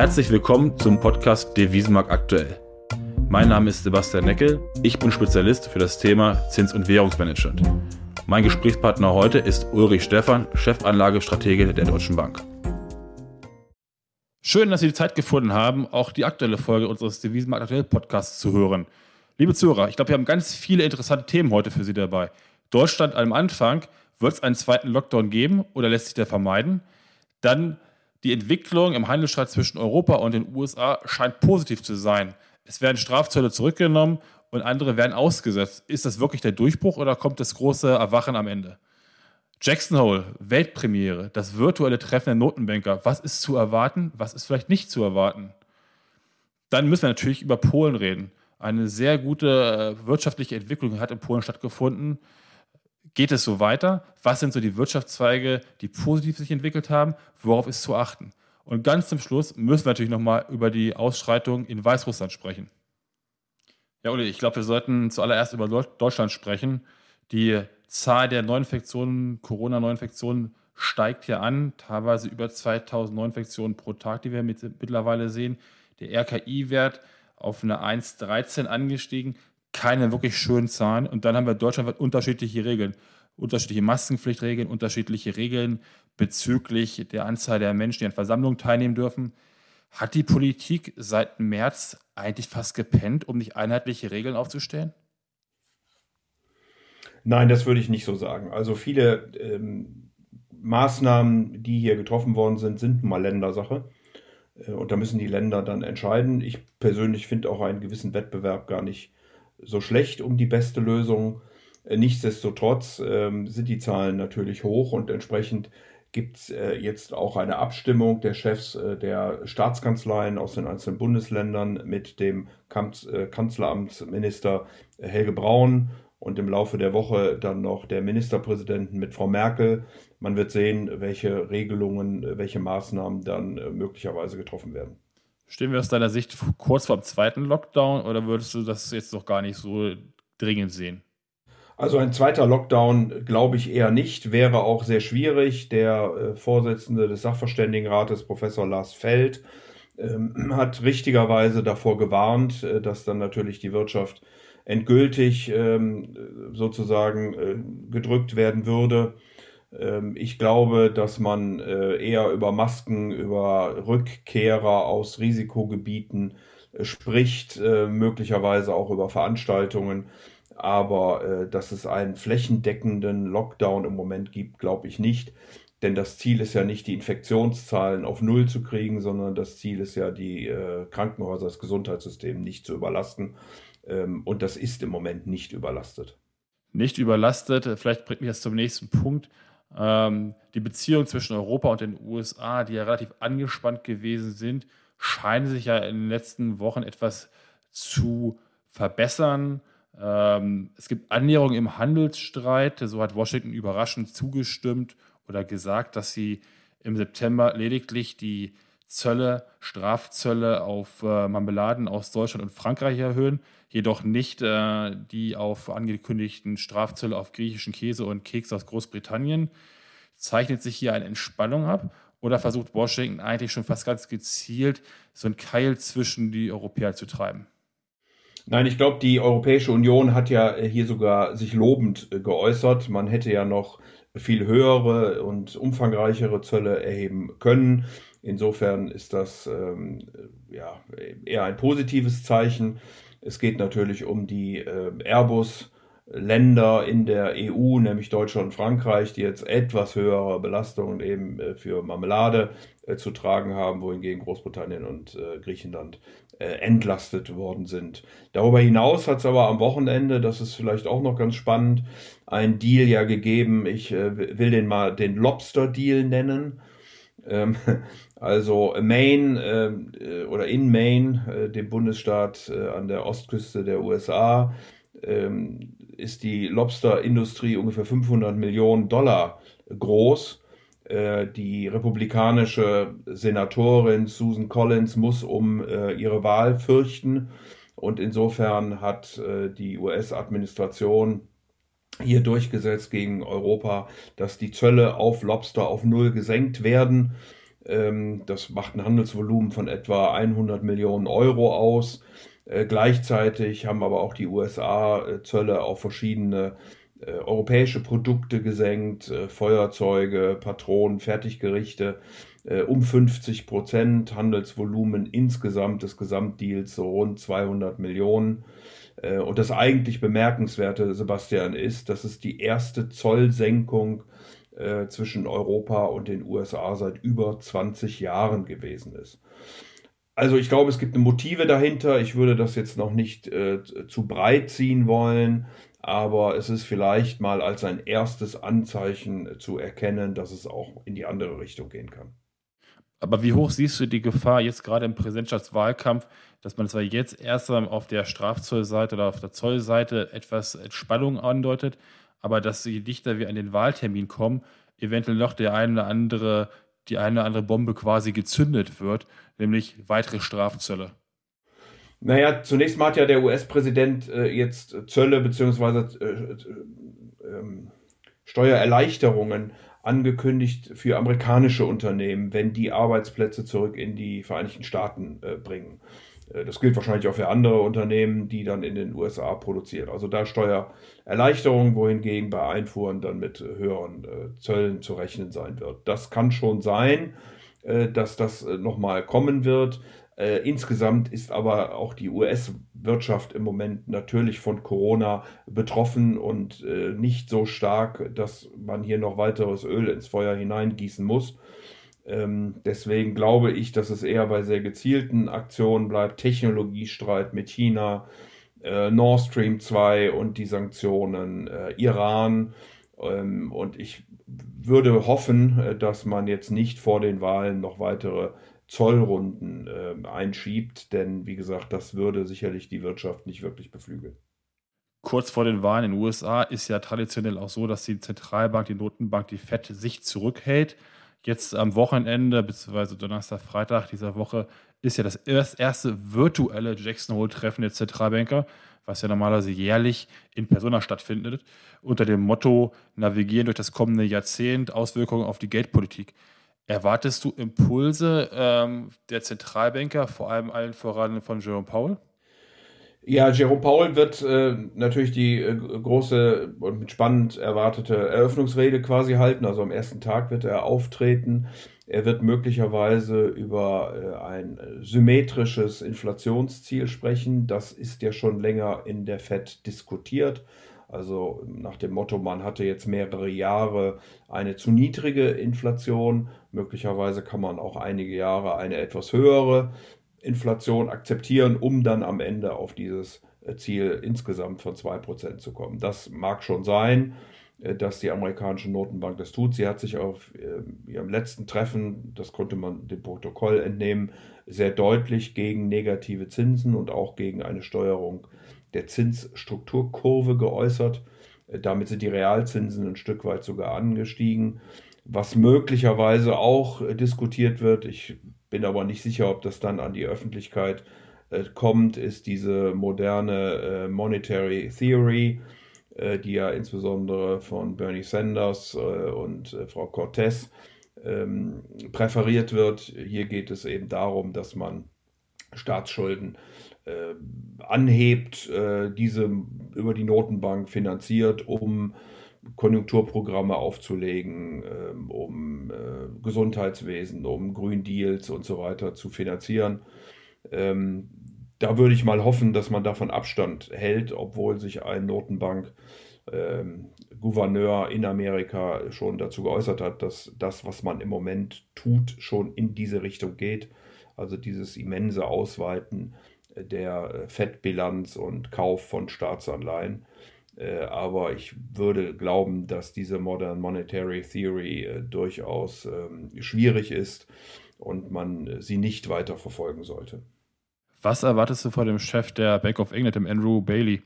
Herzlich willkommen zum Podcast Devisenmarkt aktuell. Mein Name ist Sebastian Neckel, ich bin Spezialist für das Thema Zins- und Währungsmanagement. Mein Gesprächspartner heute ist Ulrich Stephan, Chefanlagestratege der Deutschen Bank. Schön, dass Sie die Zeit gefunden haben, auch die aktuelle Folge unseres Devisenmarkt aktuell Podcasts zu hören. Liebe Zuhörer, ich glaube, wir haben ganz viele interessante Themen heute für Sie dabei. Deutschland am Anfang, wird es einen zweiten Lockdown geben oder lässt sich der vermeiden? Dann die Entwicklung im Handelsstreit zwischen Europa und den USA scheint positiv zu sein. Es werden Strafzölle zurückgenommen und andere werden ausgesetzt. Ist das wirklich der Durchbruch oder kommt das große Erwachen am Ende? Jackson Hole, Weltpremiere, das virtuelle Treffen der Notenbanker. Was ist zu erwarten? Was ist vielleicht nicht zu erwarten? Dann müssen wir natürlich über Polen reden. Eine sehr gute äh, wirtschaftliche Entwicklung hat in Polen stattgefunden. Geht es so weiter? Was sind so die Wirtschaftszweige, die positiv sich entwickelt haben? Worauf ist zu achten? Und ganz zum Schluss müssen wir natürlich nochmal über die Ausschreitung in Weißrussland sprechen. Ja, Uli, ich glaube, wir sollten zuallererst über Deutschland sprechen. Die Zahl der Neuinfektionen, Corona-Neuinfektionen steigt hier an, teilweise über 2000 Neuinfektionen pro Tag, die wir mittlerweile sehen. Der RKI-Wert auf eine 1,13 angestiegen keine wirklich schönen Zahlen. Und dann haben wir deutschlandweit unterschiedliche Regeln. Unterschiedliche Maskenpflichtregeln, unterschiedliche Regeln bezüglich der Anzahl der Menschen, die an Versammlungen teilnehmen dürfen. Hat die Politik seit März eigentlich fast gepennt, um nicht einheitliche Regeln aufzustellen? Nein, das würde ich nicht so sagen. Also viele ähm, Maßnahmen, die hier getroffen worden sind, sind mal Ländersache. Äh, und da müssen die Länder dann entscheiden. Ich persönlich finde auch einen gewissen Wettbewerb gar nicht so schlecht um die beste Lösung. Äh, nichtsdestotrotz ähm, sind die Zahlen natürlich hoch und entsprechend gibt es äh, jetzt auch eine Abstimmung der Chefs äh, der Staatskanzleien aus den einzelnen Bundesländern mit dem Kanz Kanzleramtsminister Helge Braun und im Laufe der Woche dann noch der Ministerpräsidenten mit Frau Merkel. Man wird sehen, welche Regelungen, welche Maßnahmen dann möglicherweise getroffen werden. Stehen wir aus deiner Sicht kurz vor dem zweiten Lockdown oder würdest du das jetzt noch gar nicht so dringend sehen? Also ein zweiter Lockdown glaube ich eher nicht, wäre auch sehr schwierig. Der äh, Vorsitzende des Sachverständigenrates, Professor Lars Feld, ähm, hat richtigerweise davor gewarnt, äh, dass dann natürlich die Wirtschaft endgültig ähm, sozusagen äh, gedrückt werden würde. Ähm, ich glaube, dass man äh, eher über Masken, über Rückkehrer aus Risikogebieten äh, spricht, äh, möglicherweise auch über Veranstaltungen. Aber dass es einen flächendeckenden Lockdown im Moment gibt, glaube ich nicht. Denn das Ziel ist ja nicht, die Infektionszahlen auf Null zu kriegen, sondern das Ziel ist ja, die Krankenhäuser, das Gesundheitssystem nicht zu überlasten. Ähm, und das ist im Moment nicht überlastet. Nicht überlastet. Vielleicht bringt mich das zum nächsten Punkt. Ähm, die Beziehungen zwischen Europa und den USA, die ja relativ angespannt gewesen sind, scheinen sich ja in den letzten Wochen etwas zu verbessern. Ähm, es gibt Annäherungen im Handelsstreit. So hat Washington überraschend zugestimmt oder gesagt, dass sie im September lediglich die Zölle, Strafzölle auf äh, Marmeladen aus Deutschland und Frankreich erhöhen, jedoch nicht äh, die auf angekündigten Strafzölle auf griechischen Käse und Keks aus Großbritannien. Zeichnet sich hier eine Entspannung ab oder versucht Washington eigentlich schon fast ganz gezielt so einen Keil zwischen die Europäer zu treiben? Nein, ich glaube, die Europäische Union hat ja hier sogar sich lobend äh, geäußert. Man hätte ja noch viel höhere und umfangreichere Zölle erheben können. Insofern ist das ähm, ja, eher ein positives Zeichen. Es geht natürlich um die äh, Airbus. Länder in der EU, nämlich Deutschland und Frankreich, die jetzt etwas höhere Belastungen eben äh, für Marmelade äh, zu tragen haben, wohingegen Großbritannien und äh, Griechenland entlastet worden sind. Darüber hinaus hat es aber am Wochenende, das ist vielleicht auch noch ganz spannend, ein Deal ja gegeben. Ich will den mal den Lobster-Deal nennen. Ähm, also Maine äh, oder in Maine, äh, dem Bundesstaat äh, an der Ostküste der USA, ähm, ist die Lobsterindustrie ungefähr 500 Millionen Dollar groß. Äh, die republikanische Senatorin Susan Collins muss um äh, ihre Wahl fürchten. Und insofern hat äh, die US-Administration hier durchgesetzt gegen Europa, dass die Zölle auf Lobster auf Null gesenkt werden. Ähm, das macht ein Handelsvolumen von etwa 100 Millionen Euro aus. Äh, gleichzeitig haben aber auch die USA äh, Zölle auf verschiedene äh, europäische Produkte gesenkt, Feuerzeuge, Patronen, Fertiggerichte um 50 Prozent, Handelsvolumen insgesamt des Gesamtdeals so rund 200 Millionen. Äh, und das eigentlich Bemerkenswerte, Sebastian, ist, dass es die erste Zollsenkung äh, zwischen Europa und den USA seit über 20 Jahren gewesen ist. Also ich glaube, es gibt Motive dahinter. Ich würde das jetzt noch nicht äh, zu breit ziehen wollen, aber es ist vielleicht mal als ein erstes Anzeichen zu erkennen, dass es auch in die andere Richtung gehen kann. Aber wie hoch siehst du die Gefahr jetzt gerade im Präsidentschaftswahlkampf, dass man zwar jetzt erst auf der Strafzollseite oder auf der Zollseite etwas Entspannung andeutet, aber dass je dichter wir an den Wahltermin kommen, eventuell noch der eine oder andere, die eine oder andere Bombe quasi gezündet wird, nämlich weitere Strafzölle? Naja, zunächst mal hat ja der US-Präsident äh, jetzt Zölle bzw. Äh, äh, ähm, Steuererleichterungen angekündigt für amerikanische Unternehmen, wenn die Arbeitsplätze zurück in die Vereinigten Staaten äh, bringen. Äh, das gilt wahrscheinlich auch für andere Unternehmen, die dann in den USA produzieren. Also da Steuererleichterung, wohingegen bei Einfuhren dann mit höheren äh, Zöllen zu rechnen sein wird. Das kann schon sein, äh, dass das äh, nochmal kommen wird. Äh, insgesamt ist aber auch die US-Wirtschaft im Moment natürlich von Corona betroffen und äh, nicht so stark, dass man hier noch weiteres Öl ins Feuer hineingießen muss. Ähm, deswegen glaube ich, dass es eher bei sehr gezielten Aktionen bleibt. Technologiestreit mit China, äh, Nord Stream 2 und die Sanktionen, äh, Iran. Ähm, und ich würde hoffen, äh, dass man jetzt nicht vor den Wahlen noch weitere Zollrunden äh, einschiebt, denn wie gesagt, das würde sicherlich die Wirtschaft nicht wirklich beflügeln. Kurz vor den Wahlen in den USA ist ja traditionell auch so, dass die Zentralbank, die Notenbank, die FED sich zurückhält. Jetzt am Wochenende, beziehungsweise Donnerstag, Freitag dieser Woche, ist ja das erste virtuelle Jackson Hole-Treffen der Zentralbanker, was ja normalerweise jährlich in Persona stattfindet, unter dem Motto Navigieren durch das kommende Jahrzehnt, Auswirkungen auf die Geldpolitik. Erwartest du Impulse ähm, der Zentralbanker, vor allem allen voran von Jerome Powell? Ja, Jerome Powell wird äh, natürlich die äh, große und spannend erwartete Eröffnungsrede quasi halten. Also am ersten Tag wird er auftreten. Er wird möglicherweise über äh, ein symmetrisches Inflationsziel sprechen. Das ist ja schon länger in der Fed diskutiert. Also nach dem Motto, man hatte jetzt mehrere Jahre eine zu niedrige Inflation. Möglicherweise kann man auch einige Jahre eine etwas höhere Inflation akzeptieren, um dann am Ende auf dieses äh, Ziel insgesamt von 2% zu kommen. Das mag schon sein, äh, dass die amerikanische Notenbank das tut. Sie hat sich auf äh, ihrem letzten Treffen, das konnte man dem Protokoll entnehmen, sehr deutlich gegen negative Zinsen und auch gegen eine Steuerung der Zinsstrukturkurve geäußert. Äh, damit sind die Realzinsen ein Stück weit sogar angestiegen. Was möglicherweise auch äh, diskutiert wird, ich bin aber nicht sicher, ob das dann an die Öffentlichkeit äh, kommt, ist diese moderne Monetary Theory, die ja insbesondere von Bernie Sanders und Frau Cortez ähm, präferiert wird. Hier geht es eben darum, dass man Staatsschulden äh, anhebt, äh, diese über die Notenbank finanziert, um Konjunkturprogramme aufzulegen, äh, um Gesundheitswesen, um Green Deals und so weiter zu finanzieren. Ähm, da würde ich mal hoffen, dass man davon Abstand hält, obwohl sich ein Notenbank ähm, Gouverneur in Amerika schon dazu geäußert hat, dass das, was man im Moment tut, schon in diese Richtung geht. Also dieses immense Ausweiten der Fettbilanz und Kauf von Staatsanleihen. Äh, aber ich würde glauben, dass diese Modern Monetary Theory äh, durchaus ähm, schwierig ist und man sie nicht weiter verfolgen sollte. Was erwartest du vor dem Chef der Bank of England, dem Andrew Bailey?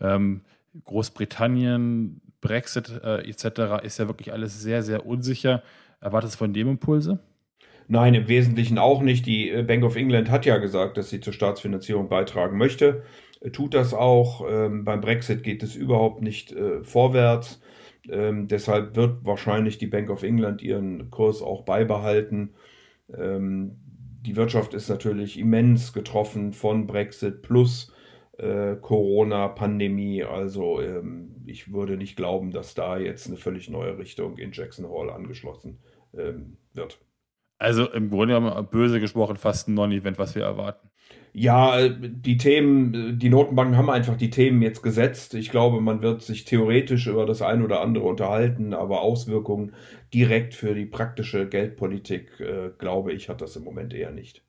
Ähm, Großbritannien, Brexit äh, etc. ist ja wirklich alles sehr, sehr unsicher. Erwartest du von dem Impulse? Nein, im Wesentlichen auch nicht. Die äh, Bank of England hat ja gesagt, dass sie zur Staatsfinanzierung beitragen möchte. Äh, tut das auch. Ähm, beim Brexit geht es überhaupt nicht äh, vorwärts. Ähm, deshalb wird wahrscheinlich die Bank of England ihren Kurs auch beibehalten. Ähm, die Wirtschaft ist natürlich immens getroffen von Brexit plus äh, Corona-Pandemie. Also ähm, ich würde nicht glauben, dass da jetzt eine völlig neue Richtung in Jackson Hall angeschlossen ähm, wird. Also im Grunde genommen, böse gesprochen, fast ein Non-Event, was wir erwarten. Ja, die Themen, die Notenbanken haben einfach die Themen jetzt gesetzt. Ich glaube, man wird sich theoretisch über das eine oder andere unterhalten, aber Auswirkungen direkt für die praktische Geldpolitik, äh, glaube ich, hat das im Moment eher nicht.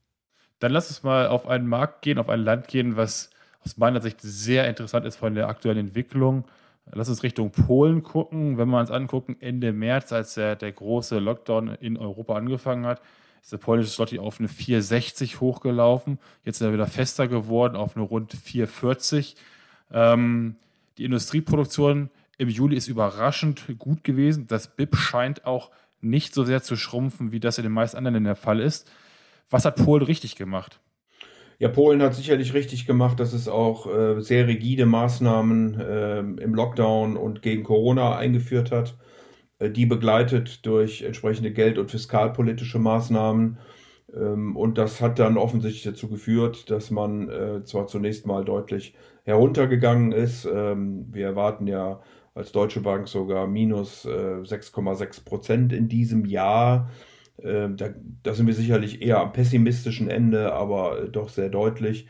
Dann lass uns mal auf einen Markt gehen, auf ein Land gehen, was aus meiner Sicht sehr interessant ist von der aktuellen Entwicklung. Lass uns Richtung Polen gucken. Wenn wir uns angucken, Ende März, als der, der große Lockdown in Europa angefangen hat, ist der polnische Slotty auf eine 4,60 hochgelaufen. Jetzt ist er wieder fester geworden auf eine rund 4,40. Ähm, die Industrieproduktion im Juli ist überraschend gut gewesen. Das BIP scheint auch nicht so sehr zu schrumpfen, wie das in den meisten anderen Ländern der Fall ist. Was hat Polen richtig gemacht? Ja, Polen hat sicherlich richtig gemacht, dass es auch äh, sehr rigide Maßnahmen äh, im Lockdown und gegen Corona eingeführt hat, äh, die begleitet durch entsprechende geld- und fiskalpolitische Maßnahmen. Ähm, und das hat dann offensichtlich dazu geführt, dass man äh, zwar zunächst mal deutlich heruntergegangen ist. Ähm, wir erwarten ja als Deutsche Bank sogar minus 6,6 äh, Prozent in diesem Jahr. Ähm, da, da, sind wir sicherlich eher am pessimistischen Ende, aber äh, doch sehr deutlich.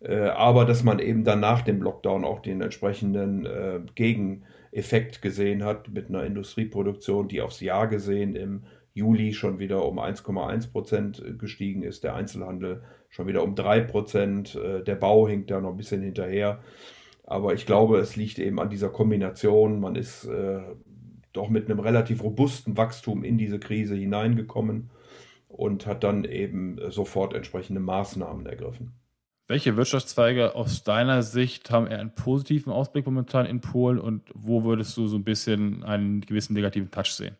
Äh, aber dass man eben dann nach dem Lockdown auch den entsprechenden äh, Gegeneffekt gesehen hat mit einer Industrieproduktion, die aufs Jahr gesehen im Juli schon wieder um 1,1 Prozent gestiegen ist, der Einzelhandel schon wieder um 3 Prozent, der Bau hinkt da noch ein bisschen hinterher. Aber ich glaube, es liegt eben an dieser Kombination. Man ist doch mit einem relativ robusten Wachstum in diese Krise hineingekommen und hat dann eben sofort entsprechende Maßnahmen ergriffen. Welche Wirtschaftszweige aus deiner Sicht haben eher einen positiven Ausblick momentan in Polen und wo würdest du so ein bisschen einen gewissen negativen Touch sehen?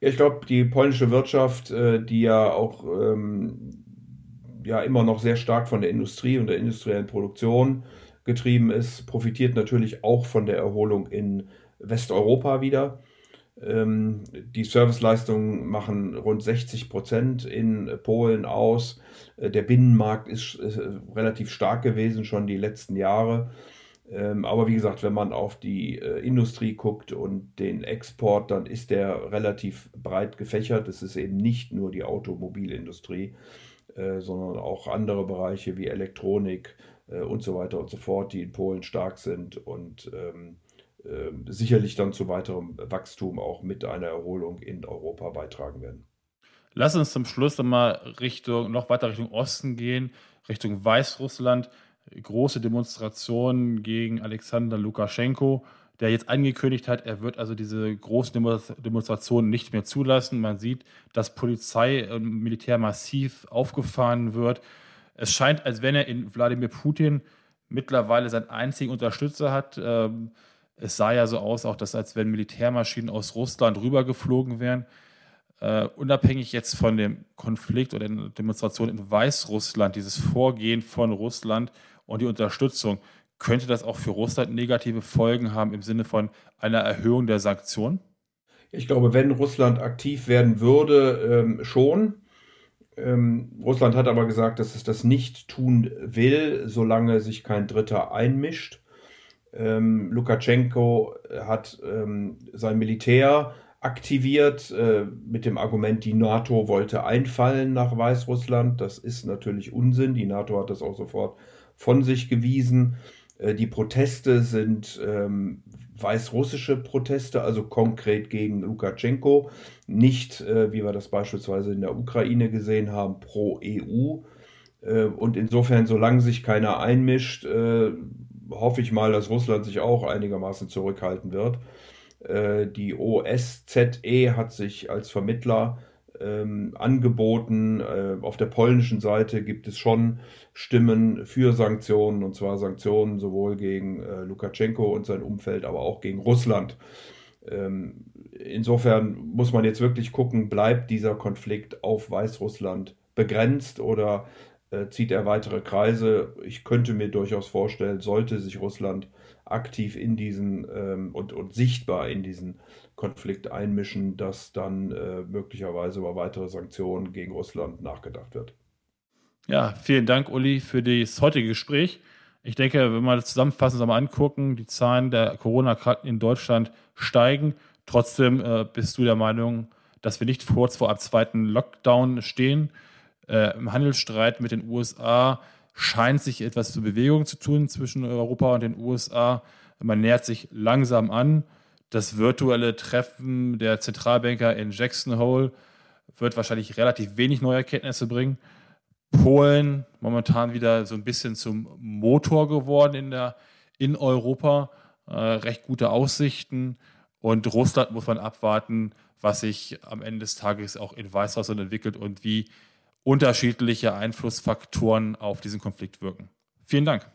Ja, ich glaube, die polnische Wirtschaft, äh, die ja auch ähm, ja immer noch sehr stark von der Industrie und der industriellen Produktion getrieben ist, profitiert natürlich auch von der Erholung in Westeuropa wieder. Ähm, die Serviceleistungen machen rund 60 Prozent in Polen aus. Äh, der Binnenmarkt ist relativ stark gewesen schon die letzten Jahre. Ähm, aber wie gesagt, wenn man auf die äh, Industrie guckt und den Export, dann ist der relativ breit gefächert. Es ist eben nicht nur die Automobilindustrie, äh, sondern auch andere Bereiche wie Elektronik und so weiter und so fort, die in Polen stark sind. Und ähm, sicherlich dann zu weiterem Wachstum auch mit einer Erholung in Europa beitragen werden. Lass uns zum Schluss nochmal Richtung, noch weiter Richtung Osten gehen, Richtung Weißrussland. Große Demonstrationen gegen Alexander Lukaschenko, der jetzt angekündigt hat, er wird also diese großen Demonstrationen nicht mehr zulassen. Man sieht, dass Polizei und Militär massiv aufgefahren wird. Es scheint, als wenn er in Wladimir Putin mittlerweile seinen einzigen Unterstützer hat. Ähm, es sah ja so aus, auch dass als wenn Militärmaschinen aus Russland rübergeflogen wären. Uh, unabhängig jetzt von dem Konflikt oder der Demonstration in Weißrussland, dieses Vorgehen von Russland und die Unterstützung, könnte das auch für Russland negative Folgen haben im Sinne von einer Erhöhung der Sanktionen? Ich glaube, wenn Russland aktiv werden würde, ähm, schon. Ähm, Russland hat aber gesagt, dass es das nicht tun will, solange sich kein Dritter einmischt. Ähm, Lukaschenko hat ähm, sein Militär aktiviert äh, mit dem Argument, die NATO wollte einfallen nach Weißrussland. Das ist natürlich Unsinn. Die NATO hat das auch sofort von sich gewiesen. Äh, die Proteste sind ähm, weißrussische Proteste, also konkret gegen Lukaschenko, nicht, äh, wie wir das beispielsweise in der Ukraine gesehen haben, pro EU. Äh, und insofern, solange sich keiner einmischt, äh, hoffe ich mal, dass Russland sich auch einigermaßen zurückhalten wird. Äh, die OSZE hat sich als Vermittler ähm, angeboten. Äh, auf der polnischen Seite gibt es schon Stimmen für Sanktionen, und zwar Sanktionen sowohl gegen äh, Lukaschenko und sein Umfeld, aber auch gegen Russland. Ähm, insofern muss man jetzt wirklich gucken, bleibt dieser Konflikt auf Weißrussland begrenzt oder äh, zieht er weitere Kreise. Ich könnte mir durchaus vorstellen, sollte sich Russland aktiv in diesen ähm, und, und sichtbar in diesen Konflikt einmischen, dass dann äh, möglicherweise über weitere Sanktionen gegen Russland nachgedacht wird. Ja, vielen Dank, Uli, für das heutige Gespräch. Ich denke, wenn wir das zusammenfassend einmal angucken, die Zahlen der Corona-Kranken in Deutschland steigen. Trotzdem äh, bist du der Meinung, dass wir nicht kurz vor einem zweiten Lockdown stehen. Äh, Im Handelsstreit mit den USA scheint sich etwas zur Bewegung zu tun zwischen Europa und den USA. Man nähert sich langsam an. Das virtuelle Treffen der Zentralbanker in Jackson Hole wird wahrscheinlich relativ wenig neue Erkenntnisse bringen. Polen momentan wieder so ein bisschen zum Motor geworden in, der, in Europa. Äh, recht gute Aussichten. Und Russland muss man abwarten, was sich am Ende des Tages auch in Weißrussland entwickelt und wie unterschiedliche Einflussfaktoren auf diesen Konflikt wirken. Vielen Dank.